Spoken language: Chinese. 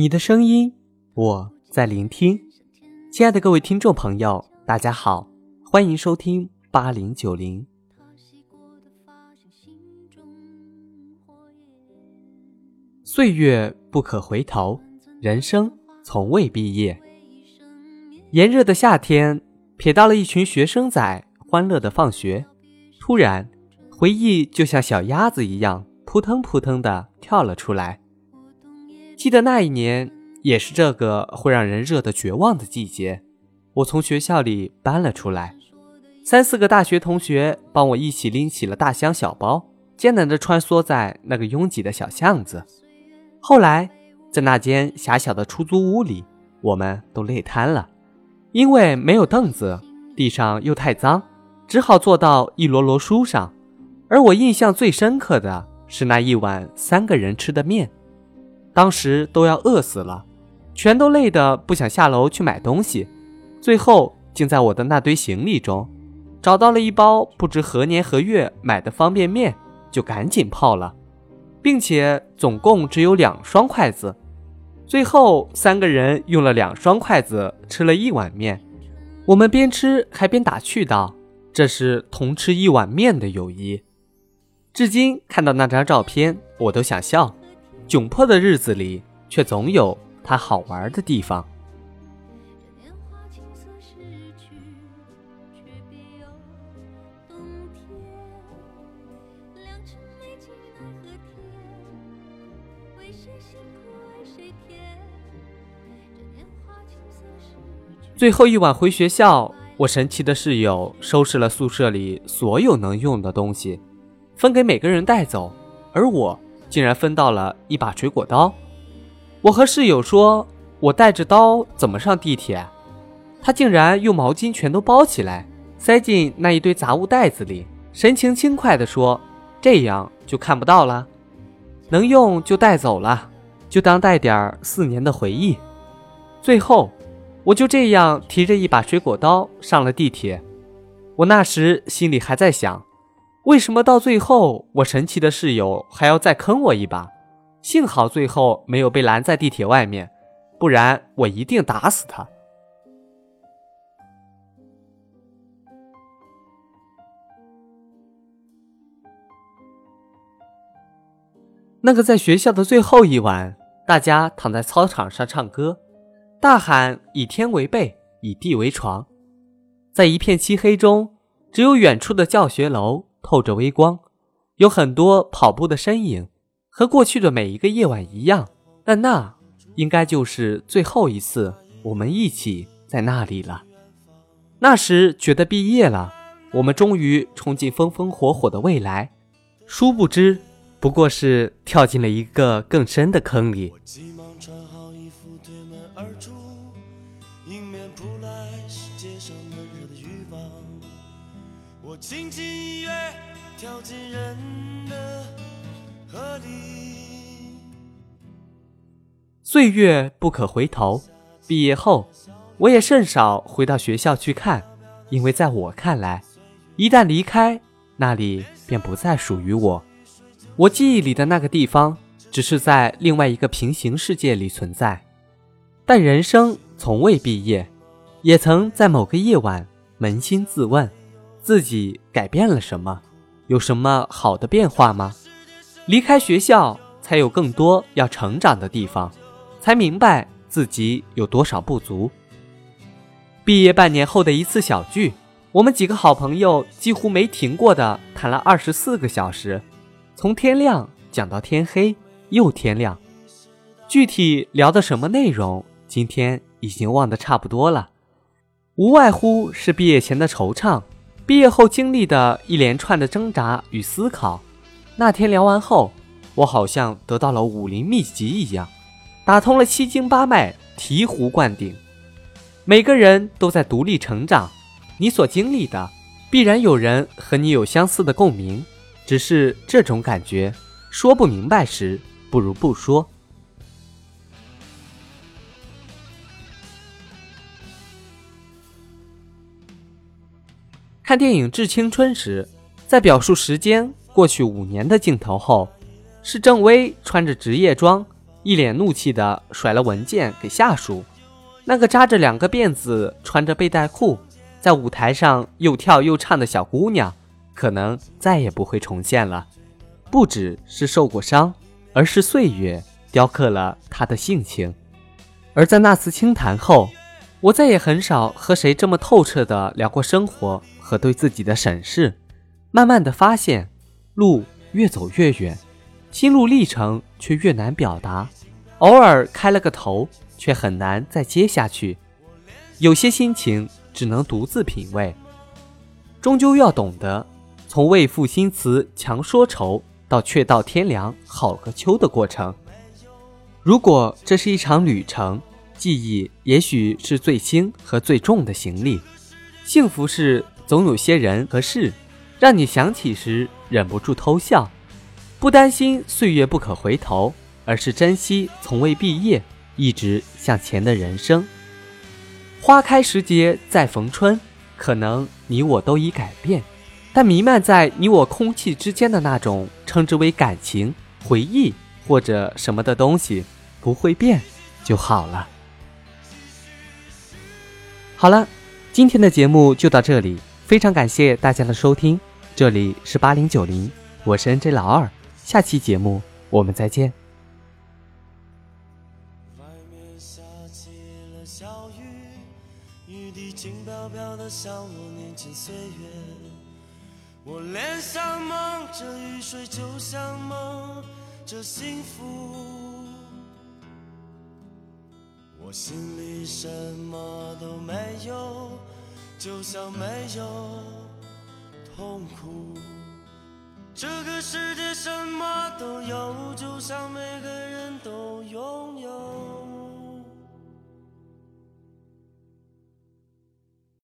你的声音，我在聆听。亲爱的各位听众朋友，大家好，欢迎收听八零九零。岁月不可回头，人生从未毕业。炎热的夏天，瞥到了一群学生仔欢乐的放学，突然，回忆就像小鸭子一样扑腾扑腾的跳了出来。记得那一年，也是这个会让人热得绝望的季节，我从学校里搬了出来，三四个大学同学帮我一起拎起了大箱小包，艰难地穿梭在那个拥挤的小巷子。后来，在那间狭小的出租屋里，我们都累瘫了，因为没有凳子，地上又太脏，只好坐到一摞摞书上。而我印象最深刻的是那一碗三个人吃的面。当时都要饿死了，全都累得不想下楼去买东西，最后竟在我的那堆行李中找到了一包不知何年何月买的方便面，就赶紧泡了，并且总共只有两双筷子，最后三个人用了两双筷子吃了一碗面，我们边吃还边打趣道：“这是同吃一碗面的友谊。”至今看到那张照片，我都想笑。窘迫的日子里，却总有它好玩的地方。最后一晚回学校，我神奇的室友收拾了宿舍里所有能用的东西，分给每个人带走，而我。竟然分到了一把水果刀，我和室友说：“我带着刀怎么上地铁？”他竟然用毛巾全都包起来，塞进那一堆杂物袋子里，神情轻快地说：“这样就看不到了，能用就带走了，就当带点四年的回忆。”最后，我就这样提着一把水果刀上了地铁。我那时心里还在想。为什么到最后，我神奇的室友还要再坑我一把？幸好最后没有被拦在地铁外面，不然我一定打死他。那个在学校的最后一晚，大家躺在操场上唱歌，大喊“以天为被，以地为床”。在一片漆黑中，只有远处的教学楼。透着微光，有很多跑步的身影，和过去的每一个夜晚一样。但那应该就是最后一次我们一起在那里了。那时觉得毕业了，我们终于冲进风风火火的未来，殊不知不过是跳进了一个更深的坑里。迎面扑来世界上闷热的欲望我轻轻一跃，跳进人的河里。岁月不可回头，毕业后我也甚少回到学校去看，因为在我看来，一旦离开那里，便不再属于我。我记忆里的那个地方，只是在另外一个平行世界里存在。但人生从未毕业，也曾在某个夜晚扪心自问。自己改变了什么？有什么好的变化吗？离开学校，才有更多要成长的地方，才明白自己有多少不足。毕业半年后的一次小聚，我们几个好朋友几乎没停过的谈了二十四个小时，从天亮讲到天黑又天亮。具体聊的什么内容，今天已经忘得差不多了，无外乎是毕业前的惆怅。毕业后经历的一连串的挣扎与思考，那天聊完后，我好像得到了武林秘籍一样，打通了七经八脉，醍醐灌顶。每个人都在独立成长，你所经历的，必然有人和你有相似的共鸣，只是这种感觉说不明白时，不如不说。看电影《致青春》时，在表述时间过去五年的镜头后，是郑薇穿着职业装，一脸怒气的甩了文件给下属。那个扎着两个辫子、穿着背带裤，在舞台上又跳又唱的小姑娘，可能再也不会重现了。不只是受过伤，而是岁月雕刻了她的性情。而在那次清谈后，我再也很少和谁这么透彻的聊过生活和对自己的审视。慢慢的发现，路越走越远，心路历程却越难表达。偶尔开了个头，却很难再接下去。有些心情只能独自品味。终究要懂得，从为赋新词强说愁，到却道天凉好个秋的过程。如果这是一场旅程，记忆也许是最轻和最重的行李。幸福是总有些人和事。让你想起时忍不住偷笑，不担心岁月不可回头，而是珍惜从未毕业、一直向前的人生。花开时节再逢春，可能你我都已改变，但弥漫在你我空气之间的那种称之为感情、回忆或者什么的东西，不会变就好了。好了，今天的节目就到这里，非常感谢大家的收听。这里是八零九零，我是 N J 老二，下期节目我们再见。外面下起了小雨，雨滴轻飘飘的，像我年轻岁月。我脸上蒙着雨水，就像蒙着幸福。我心里什么都没有，就像没有痛苦。这个世界什么都有就像每个人都拥有。